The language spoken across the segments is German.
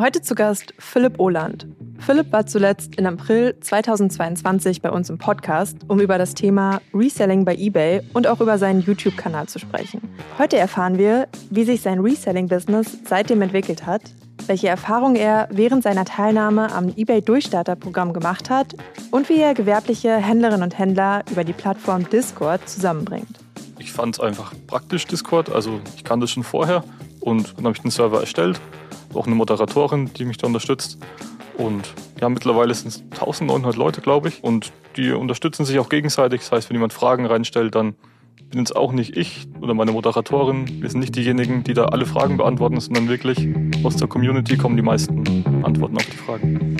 Heute zu Gast Philipp Ohland. Philipp war zuletzt im April 2022 bei uns im Podcast, um über das Thema Reselling bei eBay und auch über seinen YouTube-Kanal zu sprechen. Heute erfahren wir, wie sich sein Reselling-Business seitdem entwickelt hat, welche Erfahrungen er während seiner Teilnahme am eBay Durchstarter-Programm gemacht hat und wie er gewerbliche Händlerinnen und Händler über die Plattform Discord zusammenbringt. Ich fand es einfach praktisch, Discord. Also ich kannte es schon vorher und dann habe ich den Server erstellt. Auch eine Moderatorin, die mich da unterstützt. Und ja, mittlerweile sind es 1900 Leute, glaube ich. Und die unterstützen sich auch gegenseitig. Das heißt, wenn jemand Fragen reinstellt, dann bin es auch nicht ich oder meine Moderatorin. Wir sind nicht diejenigen, die da alle Fragen beantworten, sondern wirklich aus der Community kommen die meisten Antworten auf die Fragen.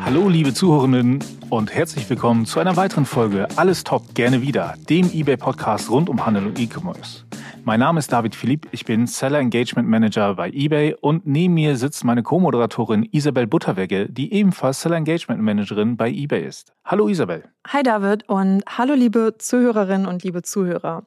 Hallo liebe Zuhörerinnen und herzlich willkommen zu einer weiteren Folge Alles Top gerne wieder, dem eBay Podcast rund um Handel und E-Commerce. Mein Name ist David Philipp, ich bin Seller Engagement Manager bei eBay und neben mir sitzt meine Co-Moderatorin Isabel Butterwegge, die ebenfalls Seller Engagement Managerin bei eBay ist. Hallo Isabel. Hi David und hallo liebe Zuhörerinnen und liebe Zuhörer.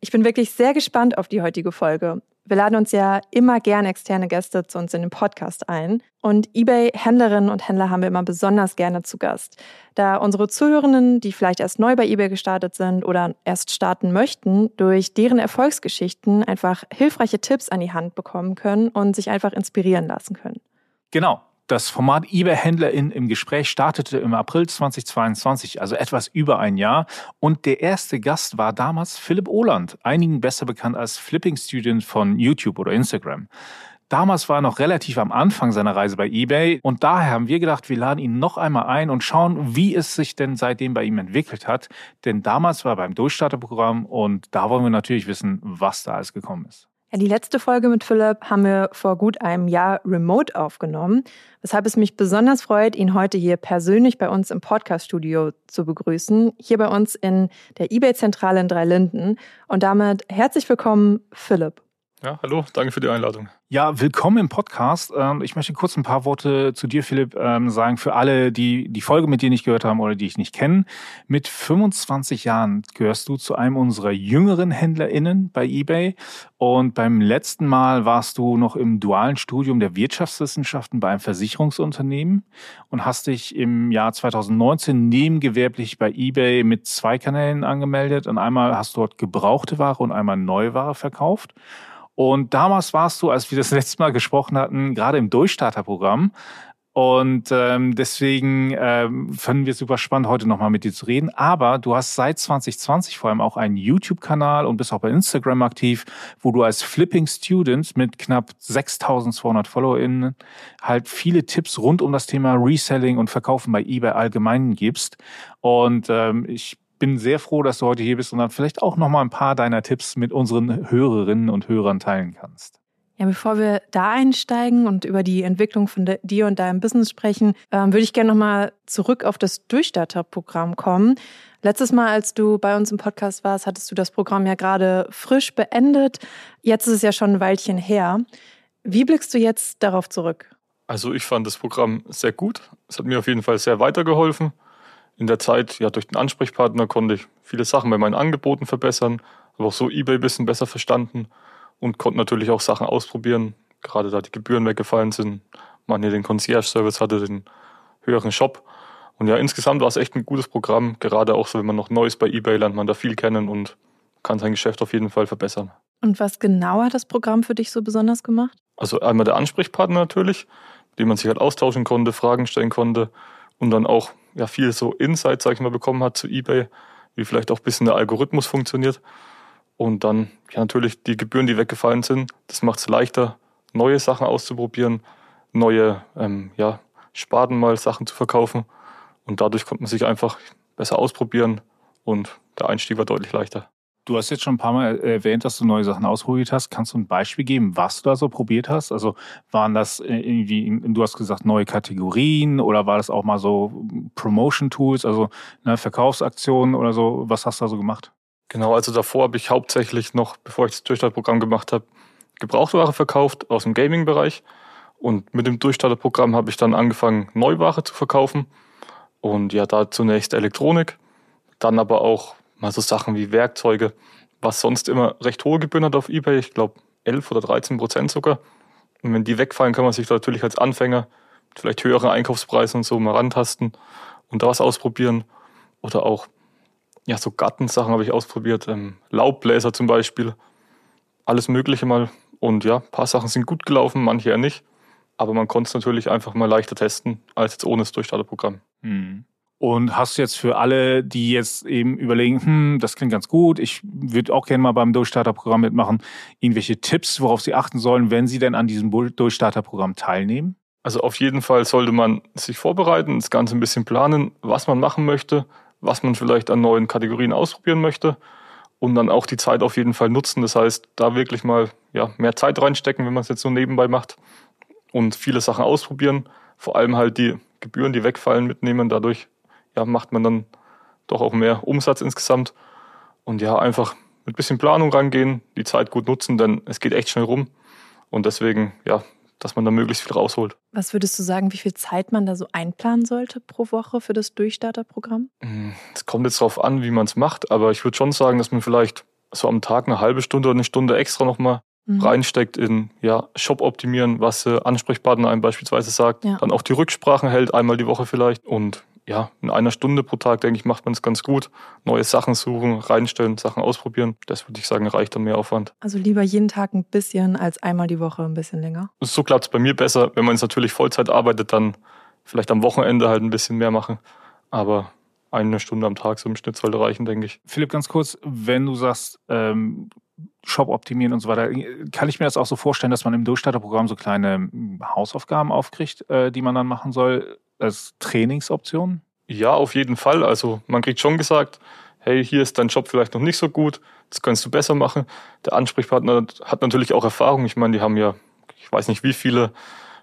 Ich bin wirklich sehr gespannt auf die heutige Folge. Wir laden uns ja immer gern externe Gäste zu uns in den Podcast ein. Und eBay-Händlerinnen und Händler haben wir immer besonders gerne zu Gast. Da unsere Zuhörenden, die vielleicht erst neu bei eBay gestartet sind oder erst starten möchten, durch deren Erfolgsgeschichten einfach hilfreiche Tipps an die Hand bekommen können und sich einfach inspirieren lassen können. Genau. Das Format eBay-HändlerInnen im Gespräch startete im April 2022, also etwas über ein Jahr. Und der erste Gast war damals Philipp Ohland, einigen besser bekannt als Flipping Student von YouTube oder Instagram. Damals war er noch relativ am Anfang seiner Reise bei eBay und daher haben wir gedacht, wir laden ihn noch einmal ein und schauen, wie es sich denn seitdem bei ihm entwickelt hat. Denn damals war er beim Durchstarterprogramm und da wollen wir natürlich wissen, was da alles gekommen ist. Ja, die letzte Folge mit Philipp haben wir vor gut einem Jahr remote aufgenommen, weshalb es mich besonders freut, ihn heute hier persönlich bei uns im Podcast-Studio zu begrüßen, hier bei uns in der eBay-Zentrale in Dreilinden. Und damit herzlich willkommen, Philipp. Ja, hallo, danke für die Einladung. Ja, willkommen im Podcast. Ähm, ich möchte kurz ein paar Worte zu dir, Philipp, ähm, sagen. Für alle, die die Folge mit dir nicht gehört haben oder die ich nicht kenne. Mit 25 Jahren gehörst du zu einem unserer jüngeren HändlerInnen bei eBay. Und beim letzten Mal warst du noch im dualen Studium der Wirtschaftswissenschaften bei einem Versicherungsunternehmen und hast dich im Jahr 2019 nebengewerblich bei eBay mit zwei Kanälen angemeldet. Und einmal hast du dort gebrauchte Ware und einmal Neuware verkauft. Und damals warst du, als wir das letzte Mal gesprochen hatten, gerade im Durchstarterprogramm. Und ähm, deswegen ähm, fanden wir es super spannend, heute nochmal mit dir zu reden. Aber du hast seit 2020 vor allem auch einen YouTube-Kanal und bist auch bei Instagram aktiv, wo du als Flipping Student mit knapp 6200 FollowerInnen halt viele Tipps rund um das Thema Reselling und Verkaufen bei eBay allgemein gibst. Und ähm, ich bin sehr froh, dass du heute hier bist und dann vielleicht auch noch mal ein paar deiner Tipps mit unseren Hörerinnen und Hörern teilen kannst. Ja, bevor wir da einsteigen und über die Entwicklung von dir und deinem Business sprechen, ähm, würde ich gerne noch mal zurück auf das Durchstarterprogramm kommen. Letztes Mal, als du bei uns im Podcast warst, hattest du das Programm ja gerade frisch beendet. Jetzt ist es ja schon ein Weilchen her. Wie blickst du jetzt darauf zurück? Also ich fand das Programm sehr gut. Es hat mir auf jeden Fall sehr weitergeholfen in der Zeit, ja, durch den Ansprechpartner konnte ich viele Sachen bei meinen Angeboten verbessern, aber auch so eBay ein bisschen besser verstanden und konnte natürlich auch Sachen ausprobieren, gerade da die Gebühren weggefallen sind. Man hier den Concierge-Service hatte, den höheren Shop. Und ja, insgesamt war es echt ein gutes Programm, gerade auch so, wenn man noch Neues bei eBay lernt, man da viel kennen und kann sein Geschäft auf jeden Fall verbessern. Und was genau hat das Programm für dich so besonders gemacht? Also einmal der Ansprechpartner natürlich, mit dem man sich halt austauschen konnte, Fragen stellen konnte und dann auch ja viel so Insight, sag ich mal, bekommen hat zu eBay, wie vielleicht auch ein bisschen der Algorithmus funktioniert. Und dann ja natürlich die Gebühren, die weggefallen sind, das macht es leichter, neue Sachen auszuprobieren, neue ähm, ja, Sparten mal Sachen zu verkaufen. Und dadurch konnte man sich einfach besser ausprobieren und der Einstieg war deutlich leichter. Du hast jetzt schon ein paar Mal erwähnt, dass du neue Sachen ausprobiert hast. Kannst du ein Beispiel geben, was du da so probiert hast? Also waren das irgendwie, du hast gesagt, neue Kategorien oder war das auch mal so Promotion-Tools, also ne, Verkaufsaktionen oder so? Was hast du da so gemacht? Genau, also davor habe ich hauptsächlich noch, bevor ich das Durchstartprogramm gemacht habe, Gebrauchtware verkauft aus dem Gaming-Bereich. Und mit dem Durchstarterprogramm habe ich dann angefangen, Neuware zu verkaufen. Und ja, da zunächst Elektronik, dann aber auch mal so Sachen wie Werkzeuge, was sonst immer recht hohe Gebühren hat auf Ebay, ich glaube 11 oder 13 Prozent sogar. Und wenn die wegfallen, kann man sich natürlich als Anfänger mit vielleicht höheren Einkaufspreisen und so mal rantasten und da was ausprobieren. Oder auch, ja, so Gartensachen habe ich ausprobiert. Ähm, Laubbläser zum Beispiel. Alles Mögliche mal. Und ja, ein paar Sachen sind gut gelaufen, manche eher nicht. Aber man konnte es natürlich einfach mal leichter testen als jetzt ohne das Durchstarterprogramm. Hm. Und hast jetzt für alle, die jetzt eben überlegen, hm, das klingt ganz gut, ich würde auch gerne mal beim Durchstarterprogramm mitmachen, irgendwelche Tipps, worauf sie achten sollen, wenn sie denn an diesem Durchstarterprogramm teilnehmen? Also auf jeden Fall sollte man sich vorbereiten, das Ganze ein bisschen planen, was man machen möchte, was man vielleicht an neuen Kategorien ausprobieren möchte und dann auch die Zeit auf jeden Fall nutzen. Das heißt, da wirklich mal ja, mehr Zeit reinstecken, wenn man es jetzt so nebenbei macht und viele Sachen ausprobieren. Vor allem halt die Gebühren, die wegfallen, mitnehmen. Dadurch ja, macht man dann doch auch mehr Umsatz insgesamt. Und ja, einfach mit ein bisschen Planung rangehen, die Zeit gut nutzen, denn es geht echt schnell rum. Und deswegen, ja, dass man da möglichst viel rausholt. Was würdest du sagen, wie viel Zeit man da so einplanen sollte pro Woche für das Durchstarterprogramm? Hm, es kommt jetzt darauf an, wie man es macht, aber ich würde schon sagen, dass man vielleicht so am Tag eine halbe Stunde oder eine Stunde extra nochmal mhm. reinsteckt in ja, Shop optimieren, was äh, Ansprechpartner einem beispielsweise sagt. Ja. Dann auch die Rücksprachen hält, einmal die Woche vielleicht. Und ja, in einer Stunde pro Tag, denke ich, macht man es ganz gut. Neue Sachen suchen, reinstellen, Sachen ausprobieren. Das würde ich sagen, reicht dann mehr Aufwand. Also lieber jeden Tag ein bisschen als einmal die Woche ein bisschen länger. So klappt es bei mir besser. Wenn man jetzt natürlich Vollzeit arbeitet, dann vielleicht am Wochenende halt ein bisschen mehr machen. Aber eine Stunde am Tag so im Schnitt sollte reichen, denke ich. Philipp, ganz kurz, wenn du sagst, ähm, Shop optimieren und so weiter, kann ich mir das auch so vorstellen, dass man im Durchstarterprogramm so kleine hm, Hausaufgaben aufkriegt, äh, die man dann machen soll? als Trainingsoption? Ja, auf jeden Fall. Also man kriegt schon gesagt, hey, hier ist dein Job vielleicht noch nicht so gut, das kannst du besser machen. Der Ansprechpartner hat natürlich auch Erfahrung. Ich meine, die haben ja, ich weiß nicht wie viele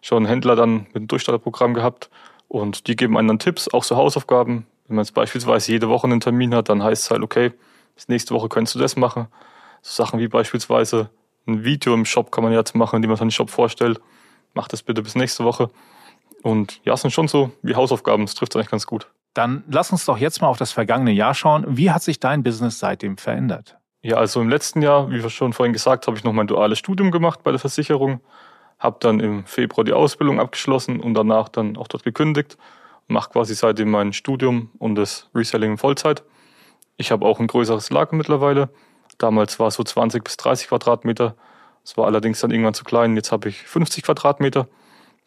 schon Händler dann mit dem Durchstarterprogramm gehabt und die geben einem dann Tipps, auch so Hausaufgaben. Wenn man jetzt beispielsweise jede Woche einen Termin hat, dann heißt es halt, okay, nächste Woche könntest du das machen. So Sachen wie beispielsweise ein Video im Shop kann man jetzt machen, indem man seinen Shop vorstellt. Mach das bitte bis nächste Woche. Und ja, es sind schon so wie Hausaufgaben, es trifft eigentlich ganz gut. Dann lass uns doch jetzt mal auf das vergangene Jahr schauen. Wie hat sich dein Business seitdem verändert? Ja, also im letzten Jahr, wie wir schon vorhin gesagt, habe ich noch mein duales Studium gemacht bei der Versicherung, habe dann im Februar die Ausbildung abgeschlossen und danach dann auch dort gekündigt, mache quasi seitdem mein Studium und das Reselling in Vollzeit. Ich habe auch ein größeres Lager mittlerweile. Damals war es so 20 bis 30 Quadratmeter. Es war allerdings dann irgendwann zu klein. Jetzt habe ich 50 Quadratmeter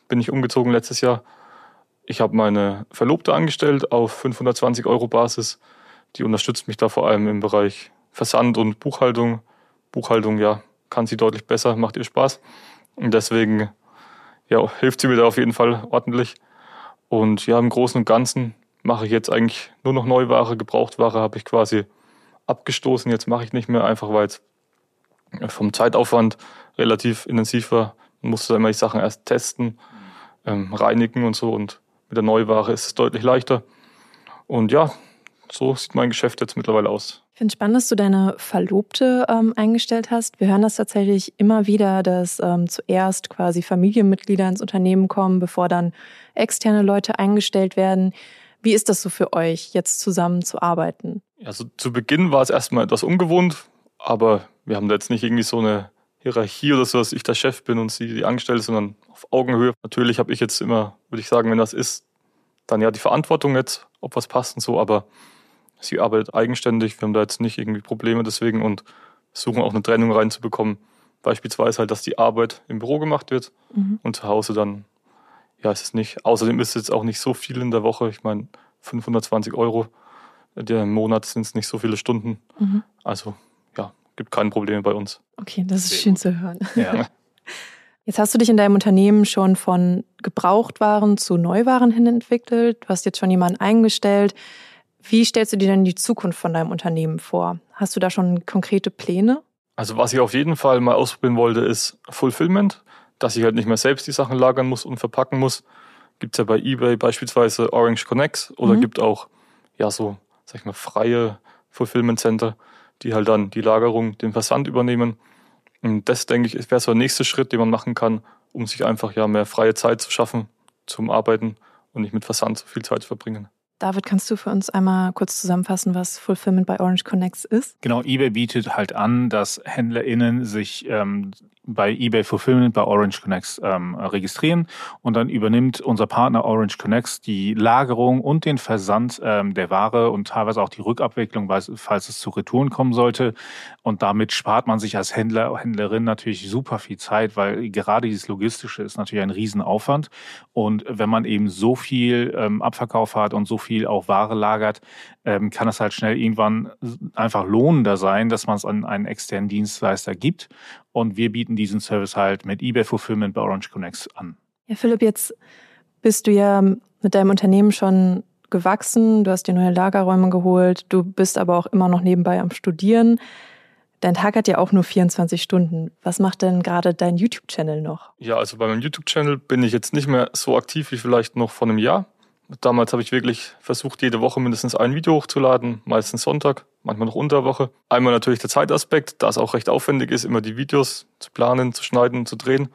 bin ich umgezogen letztes Jahr. Ich habe meine Verlobte angestellt auf 520 Euro Basis. Die unterstützt mich da vor allem im Bereich Versand und Buchhaltung. Buchhaltung, ja, kann sie deutlich besser, macht ihr Spaß. Und deswegen ja, hilft sie mir da auf jeden Fall ordentlich. Und ja, im Großen und Ganzen mache ich jetzt eigentlich nur noch Neuware. Gebrauchtware habe ich quasi abgestoßen. Jetzt mache ich nicht mehr, einfach weil es vom Zeitaufwand relativ intensiv war. Man musste immer die Sachen erst testen ähm, reinigen und so. Und mit der Neuware ist es deutlich leichter. Und ja, so sieht mein Geschäft jetzt mittlerweile aus. Ich finde es spannend, dass du deine Verlobte ähm, eingestellt hast. Wir hören das tatsächlich immer wieder, dass ähm, zuerst quasi Familienmitglieder ins Unternehmen kommen, bevor dann externe Leute eingestellt werden. Wie ist das so für euch, jetzt zusammen zu arbeiten? Also zu Beginn war es erstmal etwas ungewohnt, aber wir haben da jetzt nicht irgendwie so eine Hierarchie oder so, dass ich der Chef bin und sie die Angestellte, sondern auf Augenhöhe. Natürlich habe ich jetzt immer, würde ich sagen, wenn das ist, dann ja die Verantwortung jetzt, ob was passt und so, aber sie arbeitet eigenständig. Wir haben da jetzt nicht irgendwie Probleme deswegen und versuchen auch eine Trennung reinzubekommen. Beispielsweise halt, dass die Arbeit im Büro gemacht wird mhm. und zu Hause dann, ja, ist es nicht. Außerdem ist es jetzt auch nicht so viel in der Woche. Ich meine, 520 Euro im Monat sind es nicht so viele Stunden. Mhm. Also gibt keine Probleme bei uns. Okay, das ist Sehr schön gut. zu hören. Ja. Jetzt hast du dich in deinem Unternehmen schon von Gebrauchtwaren zu Neuwaren hin entwickelt. Du hast jetzt schon jemanden eingestellt. Wie stellst du dir denn die Zukunft von deinem Unternehmen vor? Hast du da schon konkrete Pläne? Also was ich auf jeden Fall mal ausprobieren wollte, ist Fulfillment, dass ich halt nicht mehr selbst die Sachen lagern muss und verpacken muss. Gibt es ja bei eBay beispielsweise Orange Connects oder mhm. gibt auch ja so, sag ich mal, freie Fulfillment Center die halt dann die Lagerung, den Versand übernehmen. Und das, denke ich, wäre so der nächste Schritt, den man machen kann, um sich einfach ja mehr freie Zeit zu schaffen zum Arbeiten und nicht mit Versand so viel Zeit zu verbringen. David, kannst du für uns einmal kurz zusammenfassen, was Fulfillment bei Orange Connects ist? Genau, eBay bietet halt an, dass HändlerInnen sich ähm, bei eBay Fulfillment bei Orange Connects ähm, registrieren und dann übernimmt unser Partner Orange Connects die Lagerung und den Versand ähm, der Ware und teilweise auch die Rückabwicklung, falls es zu Retouren kommen sollte. Und damit spart man sich als Händler, Händlerin natürlich super viel Zeit, weil gerade dieses Logistische ist natürlich ein Riesenaufwand. Und wenn man eben so viel ähm, Abverkauf hat und so viel auch Ware lagert, ähm, kann es halt schnell irgendwann einfach lohnender sein, dass man es an einen externen Dienstleister gibt. Und wir bieten diesen Service halt mit eBay Fulfillment bei Orange Connects an. Ja, Philipp, jetzt bist du ja mit deinem Unternehmen schon gewachsen, du hast dir neue Lagerräume geholt, du bist aber auch immer noch nebenbei am Studieren. Dein Tag hat ja auch nur 24 Stunden. Was macht denn gerade dein YouTube-Channel noch? Ja, also bei meinem YouTube-Channel bin ich jetzt nicht mehr so aktiv wie vielleicht noch vor einem Jahr. Damals habe ich wirklich versucht, jede Woche mindestens ein Video hochzuladen, meistens Sonntag, manchmal noch unter Woche. Einmal natürlich der Zeitaspekt, da es auch recht aufwendig ist, immer die Videos zu planen, zu schneiden, zu drehen.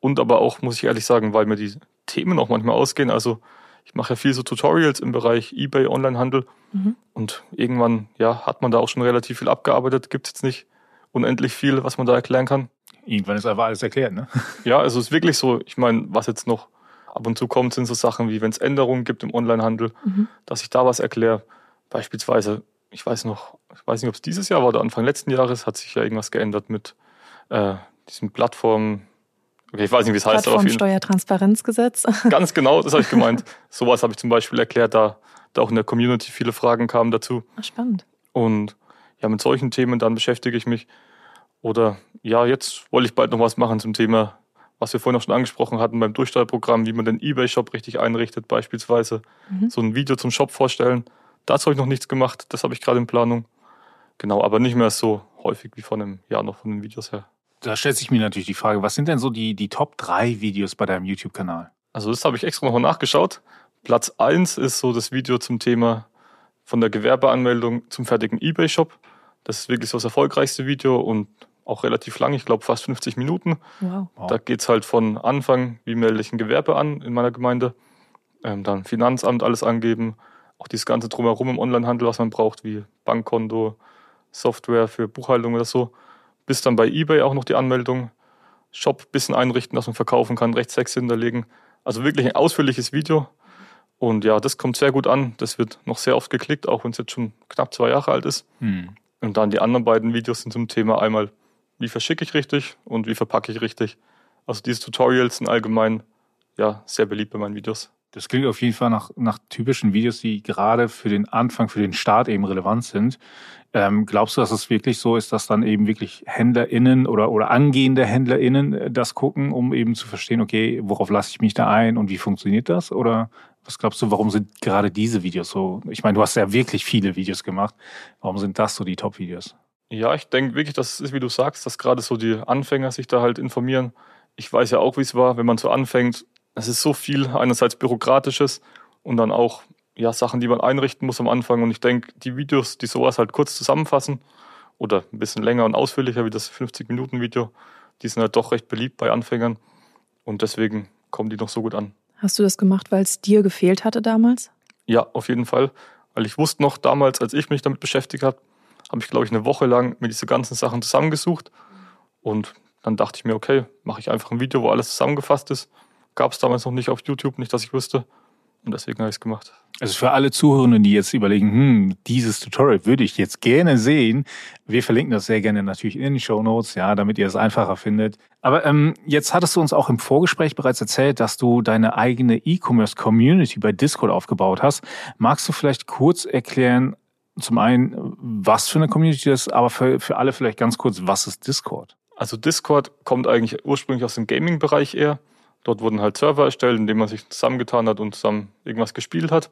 Und aber auch, muss ich ehrlich sagen, weil mir die Themen auch manchmal ausgehen. Also ich mache ja viel so Tutorials im Bereich eBay, Onlinehandel. Mhm. Und irgendwann, ja, hat man da auch schon relativ viel abgearbeitet. Gibt es jetzt nicht unendlich viel, was man da erklären kann. Irgendwann ist einfach alles erklärt, ne? Ja, also es ist wirklich so, ich meine, was jetzt noch ab und zu kommt, sind so Sachen wie, wenn es Änderungen gibt im Onlinehandel, mhm. dass ich da was erkläre. Beispielsweise, ich weiß noch, ich weiß nicht, ob es dieses Jahr war oder Anfang letzten Jahres, hat sich ja irgendwas geändert mit äh, diesen Plattformen. Okay, ich weiß nicht, wie es heißt. Plattformsteuertransparenzgesetz. Ganz genau, das habe ich gemeint. Sowas habe ich zum Beispiel erklärt, da, da auch in der Community viele Fragen kamen dazu. Ach, spannend. Und ja, mit solchen Themen dann beschäftige ich mich. Oder ja, jetzt wollte ich bald noch was machen zum Thema was wir vorhin auch schon angesprochen hatten beim Durchsteuerprogramm, wie man den eBay-Shop richtig einrichtet, beispielsweise mhm. so ein Video zum Shop vorstellen. Dazu habe ich noch nichts gemacht, das habe ich gerade in Planung. Genau, aber nicht mehr so häufig wie vor einem Jahr noch von den Videos her. Da stellt sich mir natürlich die Frage, was sind denn so die, die Top 3 Videos bei deinem YouTube-Kanal? Also das habe ich extra nochmal nachgeschaut. Platz 1 ist so das Video zum Thema von der Gewerbeanmeldung zum fertigen eBay-Shop. Das ist wirklich so das erfolgreichste Video und auch relativ lang, ich glaube fast 50 Minuten. Wow. Da geht es halt von Anfang, wie melde ich ein Gewerbe an in meiner Gemeinde, ähm, dann Finanzamt alles angeben, auch dieses ganze Drumherum im Onlinehandel, was man braucht, wie Bankkonto, Software für Buchhaltung oder so, bis dann bei eBay auch noch die Anmeldung, Shop ein bisschen einrichten, dass man verkaufen kann, Rechtstext hinterlegen. Also wirklich ein ausführliches Video. Und ja, das kommt sehr gut an. Das wird noch sehr oft geklickt, auch wenn es jetzt schon knapp zwei Jahre alt ist. Hm. Und dann die anderen beiden Videos sind zum Thema einmal wie verschicke ich richtig und wie verpacke ich richtig. Also diese Tutorials sind allgemein ja sehr beliebt bei meinen Videos. Das klingt auf jeden Fall nach, nach typischen Videos, die gerade für den Anfang, für den Start eben relevant sind. Ähm, glaubst du, dass es wirklich so ist, dass dann eben wirklich HändlerInnen oder, oder angehende HändlerInnen äh, das gucken, um eben zu verstehen, okay, worauf lasse ich mich da ein und wie funktioniert das? Oder was glaubst du, warum sind gerade diese Videos so? Ich meine, du hast ja wirklich viele Videos gemacht. Warum sind das so die Top-Videos? Ja, ich denke wirklich, dass es ist, wie du sagst, dass gerade so die Anfänger sich da halt informieren. Ich weiß ja auch, wie es war, wenn man so anfängt. Es ist so viel einerseits bürokratisches und dann auch ja, Sachen, die man einrichten muss am Anfang. Und ich denke, die Videos, die sowas halt kurz zusammenfassen oder ein bisschen länger und ausführlicher wie das 50-Minuten-Video, die sind halt doch recht beliebt bei Anfängern. Und deswegen kommen die noch so gut an. Hast du das gemacht, weil es dir gefehlt hatte damals? Ja, auf jeden Fall. Weil ich wusste noch damals, als ich mich damit beschäftigt habe, habe ich, glaube ich, eine Woche lang mir diese ganzen Sachen zusammengesucht. Und dann dachte ich mir, okay, mache ich einfach ein Video, wo alles zusammengefasst ist. Gab es damals noch nicht auf YouTube, nicht, dass ich wüsste. Und deswegen habe ich es gemacht. Also für alle Zuhörenden, die jetzt überlegen, hm, dieses Tutorial würde ich jetzt gerne sehen, wir verlinken das sehr gerne natürlich in den Show Notes, ja, damit ihr es einfacher findet. Aber ähm, jetzt hattest du uns auch im Vorgespräch bereits erzählt, dass du deine eigene E-Commerce-Community bei Discord aufgebaut hast. Magst du vielleicht kurz erklären, zum einen, was für eine Community das ist, aber für, für alle vielleicht ganz kurz, was ist Discord? Also Discord kommt eigentlich ursprünglich aus dem Gaming-Bereich eher. Dort wurden halt Server erstellt, in denen man sich zusammengetan hat und zusammen irgendwas gespielt hat.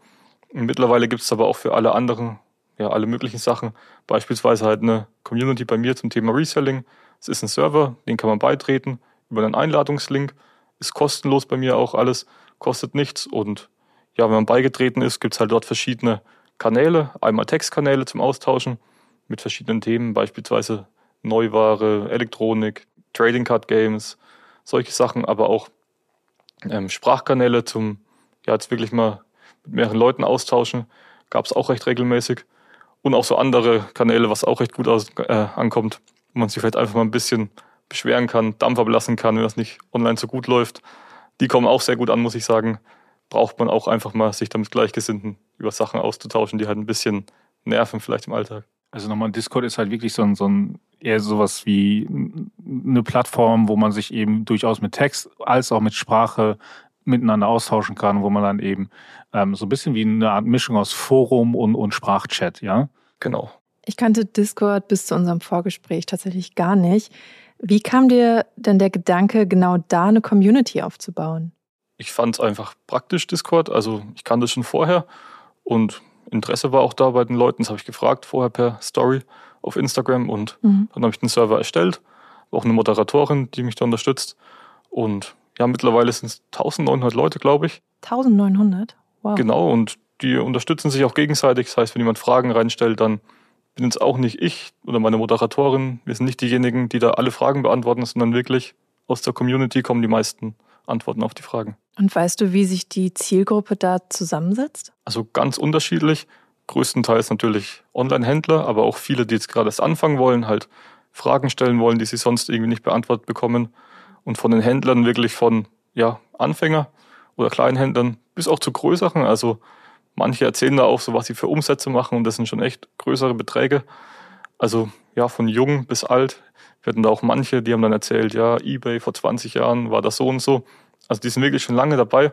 Und mittlerweile gibt es aber auch für alle anderen, ja, alle möglichen Sachen. Beispielsweise halt eine Community bei mir zum Thema Reselling. Es ist ein Server, den kann man beitreten über einen Einladungslink. Ist kostenlos bei mir auch alles, kostet nichts. Und ja, wenn man beigetreten ist, gibt es halt dort verschiedene Kanäle, einmal Textkanäle zum Austauschen mit verschiedenen Themen, beispielsweise Neuware, Elektronik, Trading Card Games, solche Sachen, aber auch ähm, Sprachkanäle zum, ja, jetzt wirklich mal mit mehreren Leuten austauschen. Gab es auch recht regelmäßig. Und auch so andere Kanäle, was auch recht gut aus, äh, ankommt, wo man sich vielleicht einfach mal ein bisschen beschweren kann, Dampf ablassen kann, wenn das nicht online so gut läuft. Die kommen auch sehr gut an, muss ich sagen. Braucht man auch einfach mal, sich damit Gleichgesinnten über Sachen auszutauschen, die halt ein bisschen nerven vielleicht im Alltag. Also nochmal, Discord ist halt wirklich so ein, so ein eher sowas wie eine Plattform, wo man sich eben durchaus mit Text als auch mit Sprache miteinander austauschen kann, wo man dann eben ähm, so ein bisschen wie eine Art Mischung aus Forum und, und Sprachchat, ja? Genau. Ich kannte Discord bis zu unserem Vorgespräch tatsächlich gar nicht. Wie kam dir denn der Gedanke, genau da eine Community aufzubauen? Ich fand es einfach praktisch, Discord. Also ich kannte es schon vorher und Interesse war auch da bei den Leuten. Das habe ich gefragt vorher per Story auf Instagram und mhm. dann habe ich den Server erstellt. Auch eine Moderatorin, die mich da unterstützt. Und ja, mittlerweile sind es 1900 Leute, glaube ich. 1900? Wow. Genau, und die unterstützen sich auch gegenseitig. Das heißt, wenn jemand Fragen reinstellt, dann bin es auch nicht ich oder meine Moderatorin. Wir sind nicht diejenigen, die da alle Fragen beantworten, sondern wirklich aus der Community kommen die meisten Antworten auf die Fragen. Und weißt du, wie sich die Zielgruppe da zusammensetzt? Also ganz unterschiedlich. Größtenteils natürlich Online-Händler, aber auch viele, die jetzt gerade erst anfangen wollen, halt Fragen stellen wollen, die sie sonst irgendwie nicht beantwortet bekommen. Und von den Händlern wirklich von ja, Anfänger oder Kleinhändlern bis auch zu größeren. Also manche erzählen da auch so, was sie für Umsätze machen und das sind schon echt größere Beträge. Also ja, von jung bis alt. Wir hatten da auch manche, die haben dann erzählt, ja, eBay vor 20 Jahren war das so und so. Also die sind wirklich schon lange dabei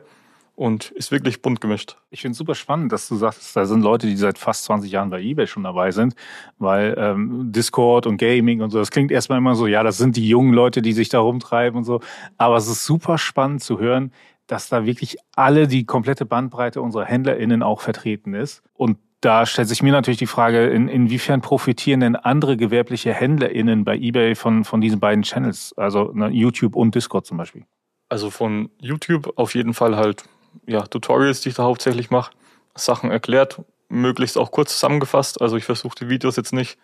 und ist wirklich bunt gemischt. Ich finde es super spannend, dass du sagst, da sind Leute, die seit fast 20 Jahren bei eBay schon dabei sind, weil ähm, Discord und Gaming und so, das klingt erstmal immer so, ja, das sind die jungen Leute, die sich da rumtreiben und so. Aber es ist super spannend zu hören, dass da wirklich alle die komplette Bandbreite unserer HändlerInnen auch vertreten ist. Und da stellt sich mir natürlich die Frage, in, inwiefern profitieren denn andere gewerbliche HändlerInnen bei eBay von, von diesen beiden Channels, also ne, YouTube und Discord zum Beispiel? Also von YouTube auf jeden Fall halt ja, Tutorials, die ich da hauptsächlich mache, Sachen erklärt, möglichst auch kurz zusammengefasst. Also ich versuche die Videos jetzt nicht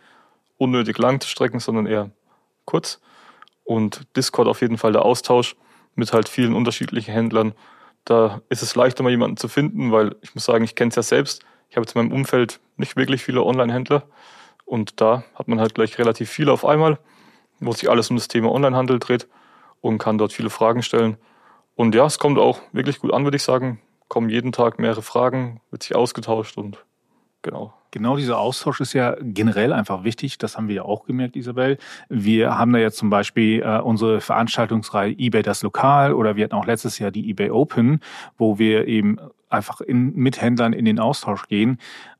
unnötig lang zu strecken, sondern eher kurz. Und Discord auf jeden Fall der Austausch mit halt vielen unterschiedlichen Händlern. Da ist es leichter, mal jemanden zu finden, weil ich muss sagen, ich kenne es ja selbst. Ich habe jetzt in meinem Umfeld nicht wirklich viele Online-Händler. Und da hat man halt gleich relativ viele auf einmal, wo sich alles um das Thema Onlinehandel dreht und kann dort viele Fragen stellen. Und ja, es kommt auch wirklich gut an, würde ich sagen. Kommen jeden Tag mehrere Fragen, wird sich ausgetauscht und genau. Genau dieser Austausch ist ja generell einfach wichtig. Das haben wir ja auch gemerkt, Isabel. Wir haben da jetzt zum Beispiel äh, unsere Veranstaltungsreihe eBay das Lokal oder wir hatten auch letztes Jahr die eBay Open, wo wir eben einfach in, mit Händlern in den Austausch gehen.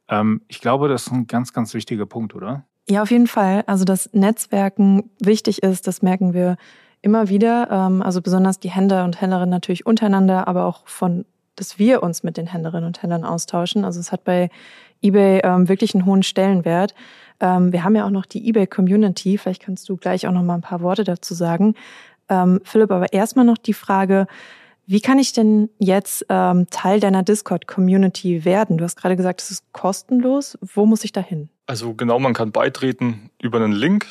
Ähm, ich glaube, das ist ein ganz, ganz wichtiger Punkt, oder? Ja, auf jeden Fall. Also, dass Netzwerken wichtig ist, das merken wir immer wieder. Ähm, also besonders die Händler und Händlerinnen natürlich untereinander, aber auch von, dass wir uns mit den Händlerinnen und Händlern austauschen. Also es hat bei eBay ähm, wirklich einen hohen Stellenwert. Ähm, wir haben ja auch noch die eBay Community. Vielleicht kannst du gleich auch noch mal ein paar Worte dazu sagen. Ähm, Philipp, aber erstmal noch die Frage, wie kann ich denn jetzt ähm, Teil deiner Discord-Community werden? Du hast gerade gesagt, es ist kostenlos. Wo muss ich da hin? Also genau, man kann beitreten über einen Link.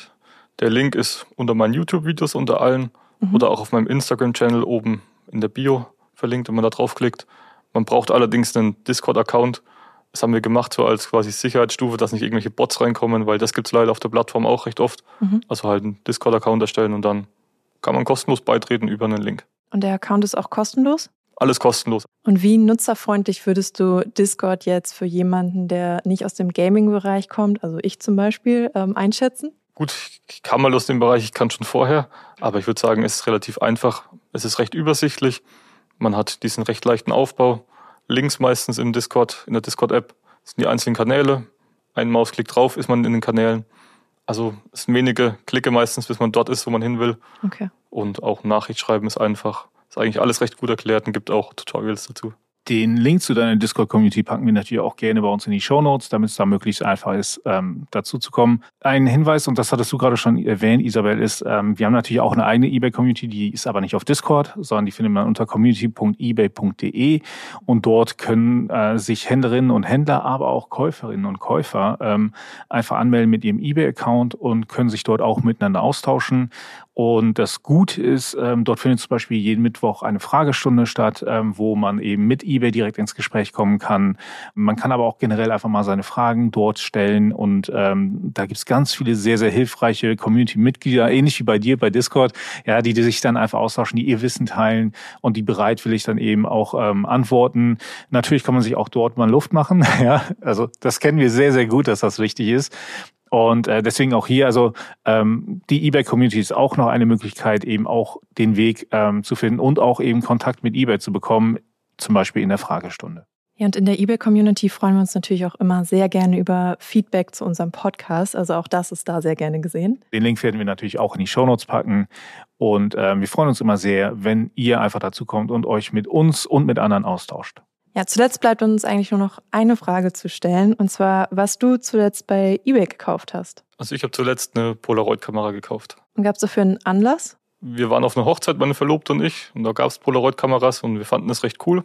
Der Link ist unter meinen YouTube-Videos unter allen mhm. oder auch auf meinem Instagram-Channel oben in der Bio verlinkt, wenn man da draufklickt. Man braucht allerdings einen Discord-Account. Das haben wir gemacht, so als quasi Sicherheitsstufe, dass nicht irgendwelche Bots reinkommen, weil das gibt es leider auf der Plattform auch recht oft. Mhm. Also halt einen Discord-Account erstellen und dann kann man kostenlos beitreten über einen Link. Und der Account ist auch kostenlos? Alles kostenlos. Und wie nutzerfreundlich würdest du Discord jetzt für jemanden, der nicht aus dem Gaming-Bereich kommt, also ich zum Beispiel, ähm, einschätzen? Gut, ich kam mal aus dem Bereich, ich kann schon vorher, aber ich würde sagen, es ist relativ einfach. Es ist recht übersichtlich. Man hat diesen recht leichten Aufbau. Links meistens im Discord, in der Discord-App sind die einzelnen Kanäle. Ein Mausklick drauf ist man in den Kanälen. Also es sind wenige Klicke meistens, bis man dort ist, wo man hin will. Okay. Und auch Nachricht schreiben ist einfach. Ist eigentlich alles recht gut erklärt und gibt auch Tutorials dazu. Den Link zu deiner Discord-Community packen wir natürlich auch gerne bei uns in die Show Notes, damit es da möglichst einfach ist, ähm, dazu zu kommen. Ein Hinweis, und das hattest du gerade schon erwähnt, Isabel, ist, ähm, wir haben natürlich auch eine eigene eBay-Community, die ist aber nicht auf Discord, sondern die findet man unter community.ebay.de und dort können äh, sich Händlerinnen und Händler, aber auch Käuferinnen und Käufer ähm, einfach anmelden mit ihrem eBay-Account und können sich dort auch miteinander austauschen. Und das Gute ist, ähm, dort findet zum Beispiel jeden Mittwoch eine Fragestunde statt, ähm, wo man eben mit eBay direkt ins Gespräch kommen kann. Man kann aber auch generell einfach mal seine Fragen dort stellen und ähm, da gibt's ganz viele sehr, sehr hilfreiche Community-Mitglieder, ähnlich wie bei dir bei Discord, ja, die, die sich dann einfach austauschen, die ihr Wissen teilen und die bereitwillig dann eben auch ähm, antworten. Natürlich kann man sich auch dort mal Luft machen, ja, also das kennen wir sehr, sehr gut, dass das wichtig ist. Und äh, deswegen auch hier, also ähm, die eBay-Community ist auch noch eine Möglichkeit, eben auch den Weg ähm, zu finden und auch eben Kontakt mit eBay zu bekommen, zum Beispiel in der Fragestunde. Ja, und in der eBay-Community freuen wir uns natürlich auch immer sehr gerne über Feedback zu unserem Podcast. Also auch das ist da sehr gerne gesehen. Den Link werden wir natürlich auch in die Shownotes packen. Und ähm, wir freuen uns immer sehr, wenn ihr einfach dazu kommt und euch mit uns und mit anderen austauscht. Ja, zuletzt bleibt uns eigentlich nur noch eine Frage zu stellen, und zwar, was du zuletzt bei eBay gekauft hast. Also ich habe zuletzt eine Polaroid-Kamera gekauft. Und gab es dafür einen Anlass? Wir waren auf einer Hochzeit, meine Verlobte und ich, und da gab es Polaroid-Kameras und wir fanden es recht cool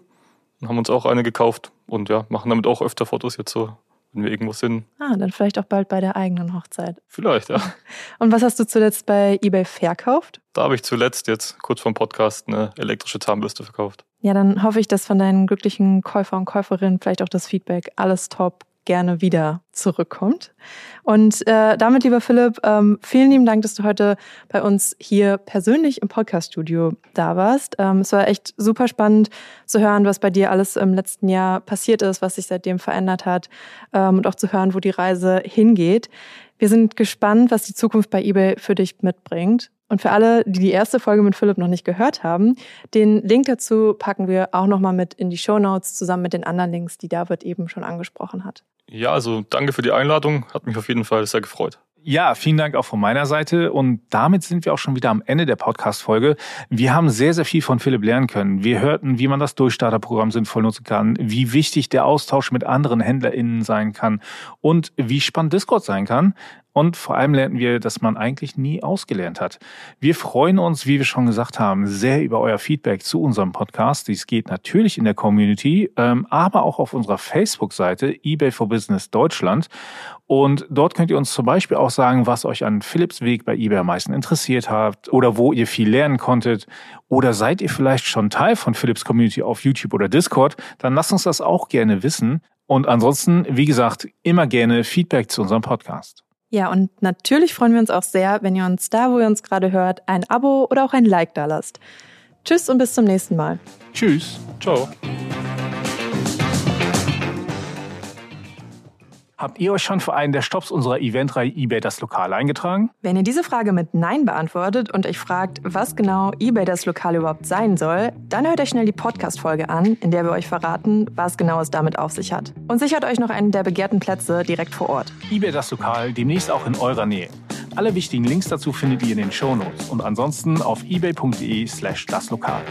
und haben uns auch eine gekauft und ja, machen damit auch öfter Fotos jetzt so, wenn wir irgendwo sind. Ah, dann vielleicht auch bald bei der eigenen Hochzeit. Vielleicht, ja. Und was hast du zuletzt bei eBay verkauft? Da habe ich zuletzt jetzt kurz vor dem Podcast eine elektrische Zahnbürste verkauft. Ja, dann hoffe ich, dass von deinen glücklichen Käufer und Käuferinnen vielleicht auch das Feedback alles top gerne wieder zurückkommt. Und äh, damit, lieber Philipp, ähm, vielen lieben Dank, dass du heute bei uns hier persönlich im Podcaststudio da warst. Ähm, es war echt super spannend zu hören, was bei dir alles im letzten Jahr passiert ist, was sich seitdem verändert hat ähm, und auch zu hören, wo die Reise hingeht. Wir sind gespannt, was die Zukunft bei eBay für dich mitbringt. Und für alle, die die erste Folge mit Philipp noch nicht gehört haben, den Link dazu packen wir auch nochmal mit in die Show Notes zusammen mit den anderen Links, die David eben schon angesprochen hat. Ja, also danke für die Einladung. Hat mich auf jeden Fall sehr gefreut. Ja, vielen Dank auch von meiner Seite. Und damit sind wir auch schon wieder am Ende der Podcast-Folge. Wir haben sehr, sehr viel von Philipp lernen können. Wir hörten, wie man das Durchstarterprogramm sinnvoll nutzen kann, wie wichtig der Austausch mit anderen HändlerInnen sein kann und wie spannend Discord sein kann. Und vor allem lernten wir, dass man eigentlich nie ausgelernt hat. Wir freuen uns, wie wir schon gesagt haben, sehr über euer Feedback zu unserem Podcast. Dies geht natürlich in der Community, ähm, aber auch auf unserer Facebook-Seite eBay for Business Deutschland. Und dort könnt ihr uns zum Beispiel auch sagen, was euch an Philips Weg bei eBay am meisten interessiert hat oder wo ihr viel lernen konntet. Oder seid ihr vielleicht schon Teil von Philips Community auf YouTube oder Discord? Dann lasst uns das auch gerne wissen. Und ansonsten, wie gesagt, immer gerne Feedback zu unserem Podcast. Ja, und natürlich freuen wir uns auch sehr, wenn ihr uns da, wo ihr uns gerade hört, ein Abo oder auch ein Like da lasst. Tschüss und bis zum nächsten Mal. Tschüss. Ciao. Habt ihr euch schon für einen der Stops unserer Eventreihe eBay das Lokal eingetragen? Wenn ihr diese Frage mit Nein beantwortet und euch fragt, was genau eBay das Lokal überhaupt sein soll, dann hört euch schnell die Podcast-Folge an, in der wir euch verraten, was genau es damit auf sich hat. Und sichert euch noch einen der begehrten Plätze direkt vor Ort. eBay das Lokal demnächst auch in eurer Nähe. Alle wichtigen Links dazu findet ihr in den Shownotes und ansonsten auf ebay.de slash das Lokal.